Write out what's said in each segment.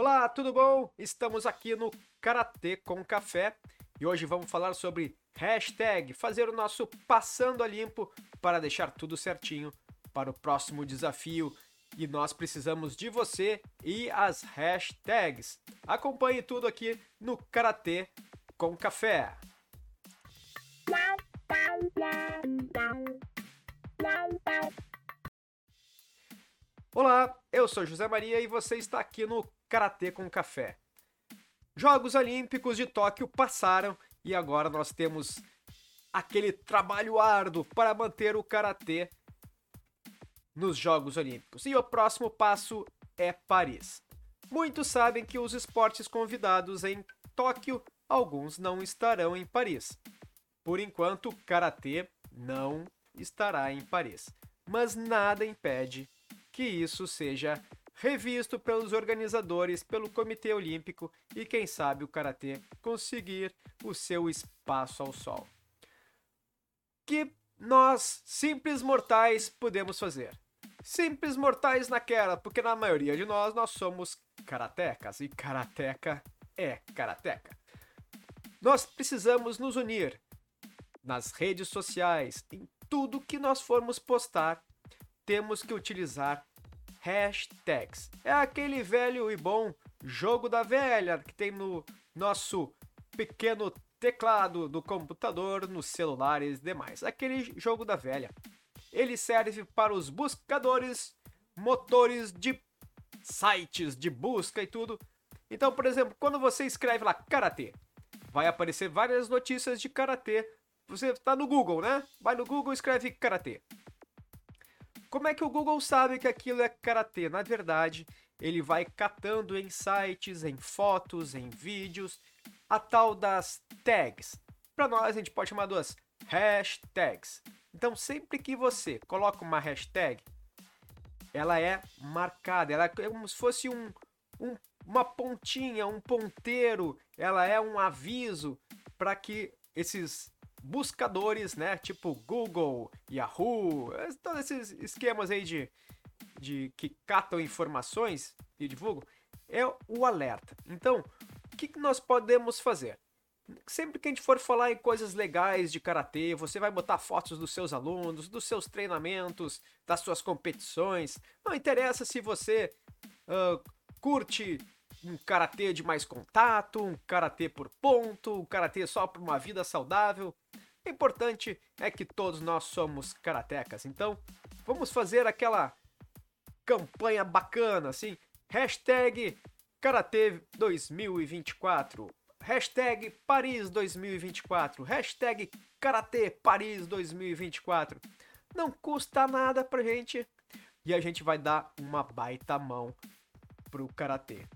Olá, tudo bom? Estamos aqui no Karatê com Café e hoje vamos falar sobre hashtag, fazer o nosso passando a limpo para deixar tudo certinho para o próximo desafio e nós precisamos de você e as hashtags. Acompanhe tudo aqui no Karatê com Café. Olá, eu sou José Maria e você está aqui no Karatê com Café. Jogos Olímpicos de Tóquio passaram e agora nós temos aquele trabalho árduo para manter o karatê nos Jogos Olímpicos. E o próximo passo é Paris. Muitos sabem que os esportes convidados em Tóquio, alguns não estarão em Paris. Por enquanto, karatê não estará em Paris. Mas nada impede que isso seja revisto pelos organizadores, pelo Comitê Olímpico e quem sabe o karatê conseguir o seu espaço ao sol. Que nós, simples mortais, podemos fazer? Simples mortais naquela, porque na maioria de nós nós somos karatecas e karateca é karateca. Nós precisamos nos unir nas redes sociais, em tudo que nós formos postar, temos que utilizar hashtags. É aquele velho e bom jogo da velha que tem no nosso pequeno teclado do computador, nos celulares e demais. Aquele jogo da velha. Ele serve para os buscadores, motores de sites de busca e tudo. Então, por exemplo, quando você escreve lá karatê, vai aparecer várias notícias de karatê. Você está no Google, né? Vai no Google e escreve karatê. Como é que o Google sabe que aquilo é karatê? Na verdade, ele vai catando em sites, em fotos, em vídeos, a tal das tags. Para nós, a gente pode chamar duas hashtags. Então, sempre que você coloca uma hashtag, ela é marcada, ela é como se fosse um, um uma pontinha, um ponteiro, ela é um aviso para que esses buscadores, né? Tipo Google, Yahoo, todos esses esquemas aí de, de que catam informações e divulgam, é o alerta. Então, o que, que nós podemos fazer? Sempre que a gente for falar em coisas legais de karatê, você vai botar fotos dos seus alunos, dos seus treinamentos, das suas competições. Não interessa se você uh, curte um karatê de mais contato, um karatê por ponto, um karatê só para uma vida saudável. O importante é que todos nós somos karatecas. Então, vamos fazer aquela campanha bacana, assim. Hashtag Karatê 2024. Hashtag Paris 2024. Hashtag Karatê Paris 2024. Não custa nada pra gente. E a gente vai dar uma baita mão pro Karatê.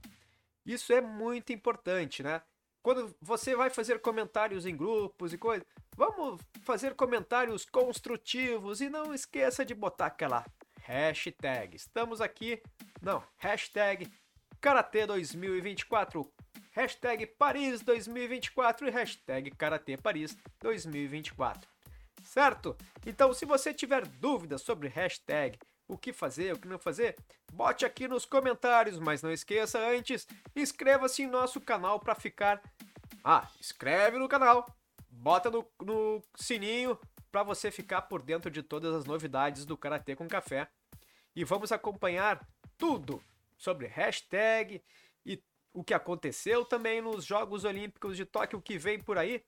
Isso é muito importante, né? Quando você vai fazer comentários em grupos e coisas, vamos fazer comentários construtivos e não esqueça de botar aquela hashtag. Estamos aqui, não, hashtag Karatê 2024, hashtag Paris 2024 e hashtag Karatê Paris 2024. Certo? Então, se você tiver dúvidas sobre hashtag, o que fazer, o que não fazer, bote aqui nos comentários, mas não esqueça antes, inscreva-se em nosso canal para ficar. Ah, inscreve no canal, bota no, no sininho para você ficar por dentro de todas as novidades do Karatê com Café. E vamos acompanhar tudo sobre hashtag e o que aconteceu também nos Jogos Olímpicos de Tóquio que vem por aí.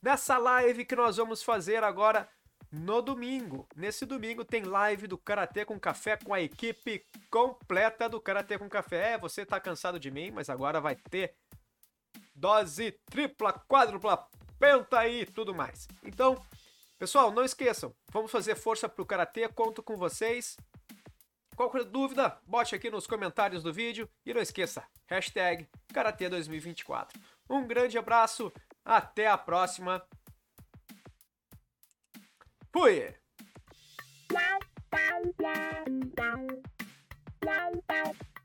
Nessa live que nós vamos fazer agora no domingo. Nesse domingo tem live do Karatê com Café com a equipe completa do Karatê com Café. É, você tá cansado de mim, mas agora vai ter dose tripla, quádrupla, penta e tudo mais. Então, pessoal, não esqueçam, vamos fazer força pro Karatê, conto com vocês. Qualquer dúvida, bote aqui nos comentários do vídeo e não esqueça, hashtag Karatê 2024. Um grande abraço, até a próxima Fui! Wow, wow, wow, wow, wow.